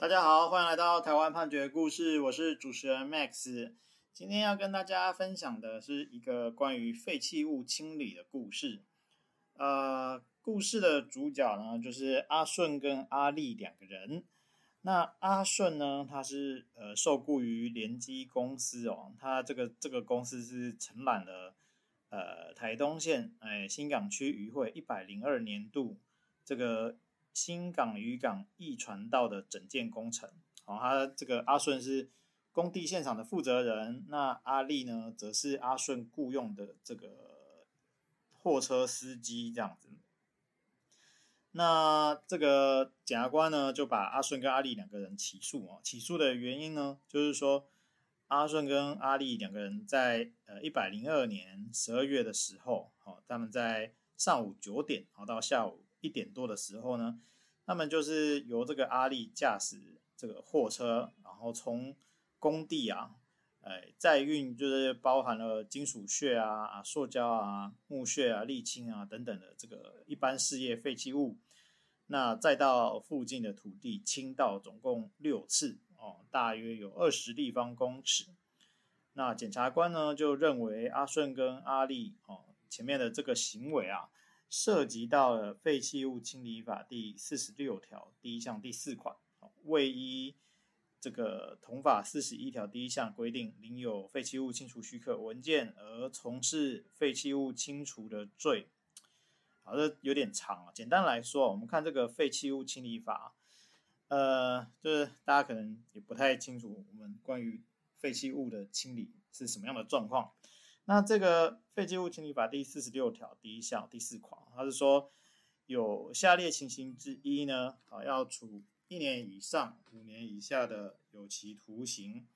大家好，欢迎来到台湾判决故事，我是主持人 Max。今天要跟大家分享的是一个关于废弃物清理的故事。呃，故事的主角呢，就是阿顺跟阿力两个人。那阿顺呢，他是呃受雇于联机公司哦，他这个这个公司是承揽了呃台东县哎新港区渔会一百零二年度这个。新港渔港驿传道的整建工程，哦，他这个阿顺是工地现场的负责人，那阿丽呢，则是阿顺雇佣的这个货车司机这样子。那这个检察官呢，就把阿顺跟阿丽两个人起诉啊，起诉的原因呢，就是说阿顺跟阿丽两个人在呃一百零二年十二月的时候，好，他们在上午九点好到下午。一点多的时候呢，他们就是由这个阿力驾驶这个货车，然后从工地啊，哎，载运就是包含了金属屑啊、啊塑胶啊、木屑啊、沥青啊等等的这个一般事业废弃物，那再到附近的土地倾倒，总共六次哦，大约有二十立方公尺。那检察官呢就认为阿顺跟阿力哦前面的这个行为啊。涉及到了《废弃物清理法》第四十六条第一项第四款，未依这个同法四十一条第一项规定，领有废弃物清除许可文件而从事废弃物清除的罪。好，这有点长啊。简单来说，我们看这个《废弃物清理法》，呃，就是大家可能也不太清楚，我们关于废弃物的清理是什么样的状况。那这个废弃物清理法第四十六条第一项第四款，它是说有下列情形之一呢，啊，要处一年以上五年以下的有期徒刑，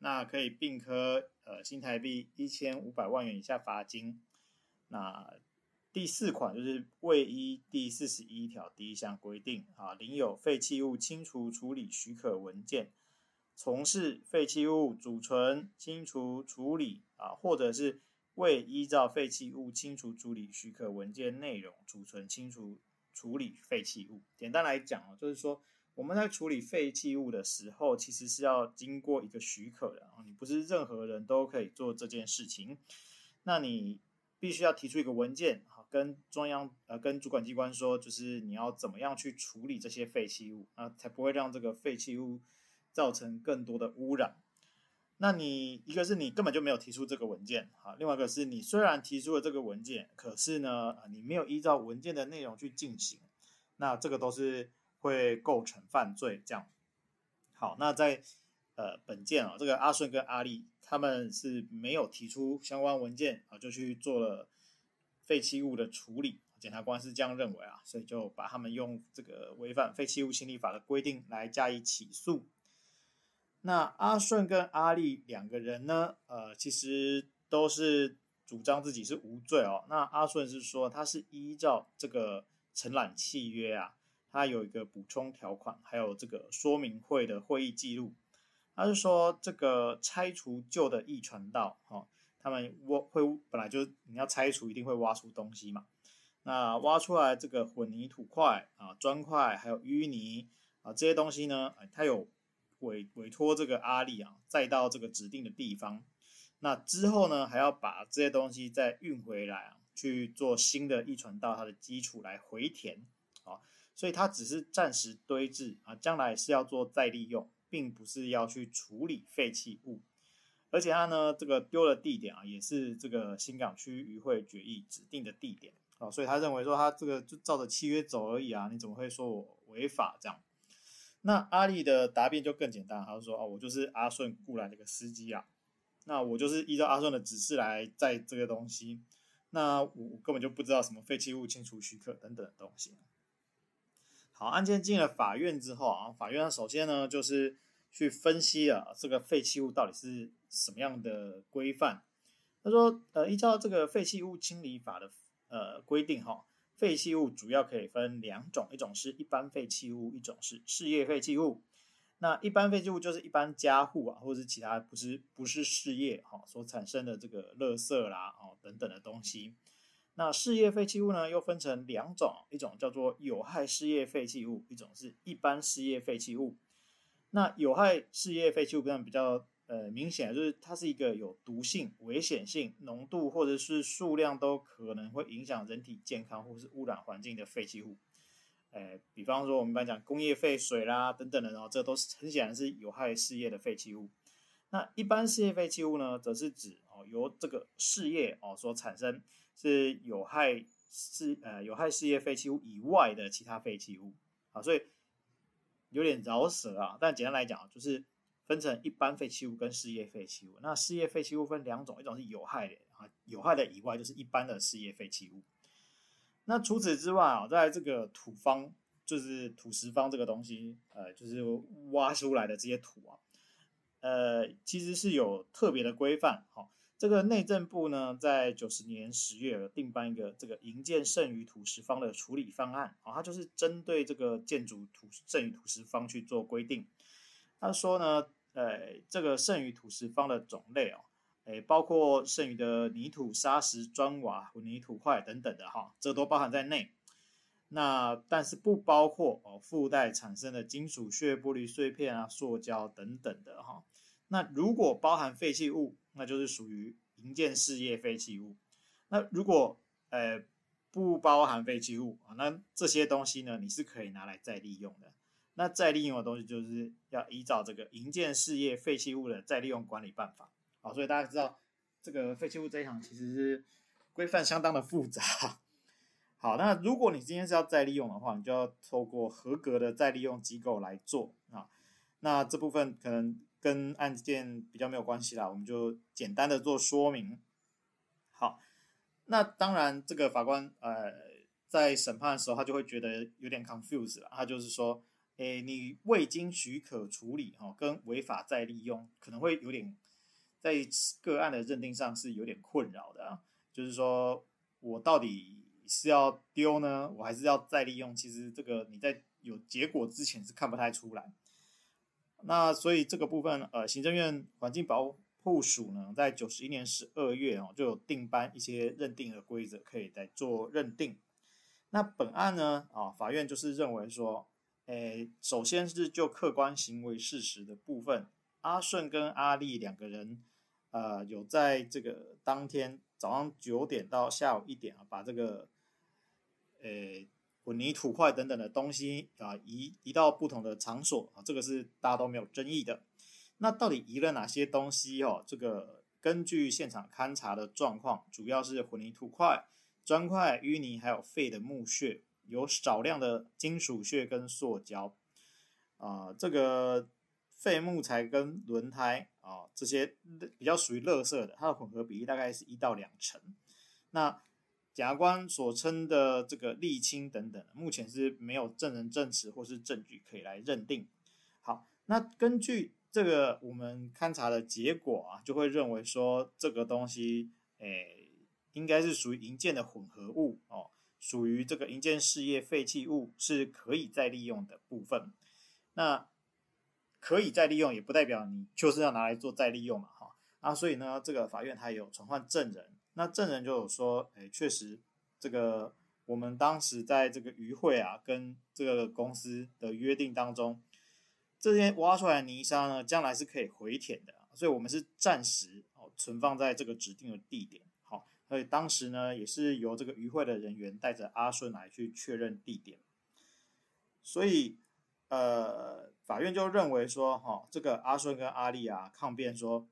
那可以并科呃新台币一千五百万元以下罚金。那第四款就是未依第四十一条第一项规定啊，领有废弃物清除处理许可文件。从事废弃物储存、清除、处理啊，或者是未依照废弃物清除处理许可文件内容储存、清除、处理废弃物。简单来讲啊，就是说我们在处理废弃物的时候，其实是要经过一个许可的啊，你不是任何人都可以做这件事情。那你必须要提出一个文件，好，跟中央呃跟主管机关说，就是你要怎么样去处理这些废弃物啊，才不会让这个废弃物。造成更多的污染，那你一个是你根本就没有提出这个文件，好，另外一个是你虽然提出了这个文件，可是呢，你没有依照文件的内容去进行，那这个都是会构成犯罪。这样，好，那在呃本件啊，这个阿顺跟阿力他们是没有提出相关文件啊，就去做了废弃物的处理，检察官是这样认为啊，所以就把他们用这个违反废弃物清理法的规定来加以起诉。那阿顺跟阿力两个人呢，呃，其实都是主张自己是无罪哦。那阿顺是说他是依照这个承揽契约啊，他有一个补充条款，还有这个说明会的会议记录。他是说这个拆除旧的驿传道，哈、哦，他们挖会本来就你要拆除，一定会挖出东西嘛。那挖出来这个混凝土块啊、砖块还有淤泥啊这些东西呢，它有。委委托这个阿力啊，再到这个指定的地方，那之后呢，还要把这些东西再运回来啊，去做新的驿传到它的基础来回填啊，所以它只是暂时堆置啊，将来是要做再利用，并不是要去处理废弃物，而且它呢，这个丢的地点啊，也是这个新港区渔会决议指定的地点啊，所以他认为说他这个就照着契约走而已啊，你怎么会说我违法这样？那阿力的答辩就更简单，他就说：“哦，我就是阿顺雇来的一个司机啊，那我就是依照阿顺的指示来载这个东西，那我根本就不知道什么废弃物清除许可等等的东西。”好，案件进了法院之后啊，法院首先呢就是去分析啊这个废弃物到底是什么样的规范。他说：“呃，依照这个废弃物清理法的呃规定哈。”废弃物主要可以分两种，一种是一般废弃物，一种是事业废弃物。那一般废弃物就是一般家户啊，或者是其他不是不是事业哈所产生的这个垃圾啦哦等等的东西。那事业废弃物呢，又分成两种，一种叫做有害事业废弃物，一种是一般事业废弃物。那有害事业废弃物比较呃明显，就是它是一个有毒性、危险性、浓度或者是数量都可能会影响人体健康或是污染环境的废弃物。呃，比方说我们一般讲工业废水啦等等的，然后这都是很显然是有害事业的废弃物。那一般事业废弃物呢，则是指哦由这个事业哦所产生是有害事呃有害事业废弃物以外的其他废弃物啊，所以有点饶舌啊。但简单来讲，就是分成一般废弃物跟事业废弃物。那事业废弃物分两种，一种是有害的啊，有害的以外就是一般的事业废弃物。那除此之外啊，在这个土方，就是土石方这个东西，呃，就是挖出来的这些土啊，呃，其实是有特别的规范。好，这个内政部呢，在九十年十月定颁一个这个营建剩余土石方的处理方案，啊，它就是针对这个建筑土剩余土石方去做规定。他说呢，呃，这个剩余土石方的种类哦。诶，包括剩余的泥土、砂石、砖瓦、混凝土块等等的哈，这都包含在内。那但是不包括哦附带产生的金属屑、玻璃碎片啊、塑胶等等的哈。那如果包含废弃物，那就是属于营建事业废弃物。那如果呃不包含废弃物啊，那这些东西呢，你是可以拿来再利用的。那再利用的东西，就是要依照这个营建事业废弃物的再利用管理办法。好，所以大家知道这个废弃物这一行其实是规范相当的复杂。好，那如果你今天是要再利用的话，你就要透过合格的再利用机构来做啊。那这部分可能跟案件比较没有关系啦，我们就简单的做说明。好，那当然这个法官呃在审判的时候，他就会觉得有点 confused 了。他就是说，诶，你未经许可处理哈，跟违法再利用可能会有点。在个案的认定上是有点困扰的啊，就是说我到底是要丢呢，我还是要再利用？其实这个你在有结果之前是看不太出来。那所以这个部分，呃，行政院环境保护署呢，在九十一年十二月哦，就有定颁一些认定的规则，可以来做认定。那本案呢，啊，法院就是认为说，诶，首先是就客观行为事实的部分，阿顺跟阿丽两个人。呃，有在这个当天早上九点到下午一点啊，把这个呃混凝土块等等的东西啊移移到不同的场所啊，这个是大家都没有争议的。那到底移了哪些东西哦？这个根据现场勘查的状况，主要是混凝土块、砖块、淤泥，还有废的木屑，有少量的金属屑跟塑胶啊，呃，这个。废木材跟轮胎啊，这些比较属于垃圾的，它的混合比例大概是一到两成。那检察官所称的这个沥青等等，目前是没有证人证词或是证据可以来认定。好，那根据这个我们勘查的结果啊，就会认为说这个东西，诶，应该是属于银建的混合物哦，属于这个营建事业废弃物，是可以再利用的部分。那可以再利用，也不代表你就是要拿来做再利用嘛，哈。啊，所以呢，这个法院他有传唤证人，那证人就有说，哎，确实，这个我们当时在这个渔会啊，跟这个公司的约定当中，这些挖出来的泥沙呢，将来是可以回填的，所以我们是暂时哦存放在这个指定的地点，所以当时呢，也是由这个渔会的人员带着阿顺来去确认地点，所以。呃，法院就认为说，哈、哦，这个阿顺跟阿丽啊抗辩说，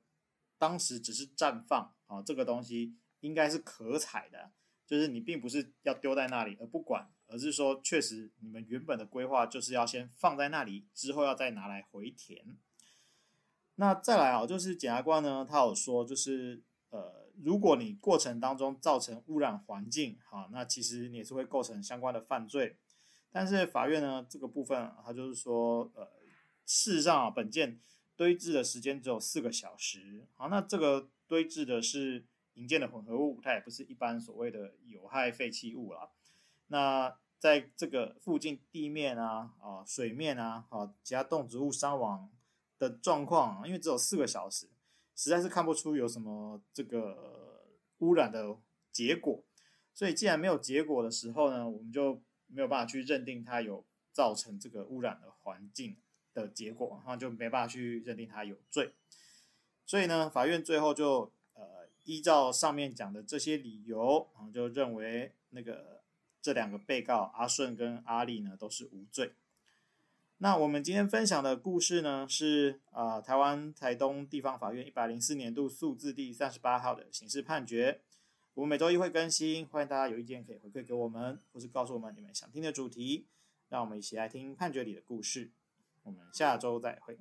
当时只是暂放啊、哦，这个东西应该是可采的，就是你并不是要丢在那里而不管，而是说确实你们原本的规划就是要先放在那里，之后要再拿来回填。那再来啊，就是检察官呢，他有说，就是呃，如果你过程当中造成污染环境，哈、那其实你也是会构成相关的犯罪。但是法院呢，这个部分，他就是说，呃，事实上啊，本件堆置的时间只有四个小时，好，那这个堆置的是营建的混合物，它也不是一般所谓的有害废弃物啦。那在这个附近地面啊、啊水面啊、啊其他动植物伤亡的状况，因为只有四个小时，实在是看不出有什么这个污染的结果。所以既然没有结果的时候呢，我们就。没有办法去认定它有造成这个污染的环境，的结果，然后就没办法去认定他有罪。所以呢，法院最后就呃依照上面讲的这些理由，然后就认为那个这两个被告阿顺跟阿丽呢都是无罪。那我们今天分享的故事呢，是啊、呃，台湾台东地方法院一百零四年度数字第三十八号的刑事判决。我们每周一会更新，欢迎大家有意见可以回馈给我们，或是告诉我们你们想听的主题，让我们一起来听判决里的故事。我们下周再会。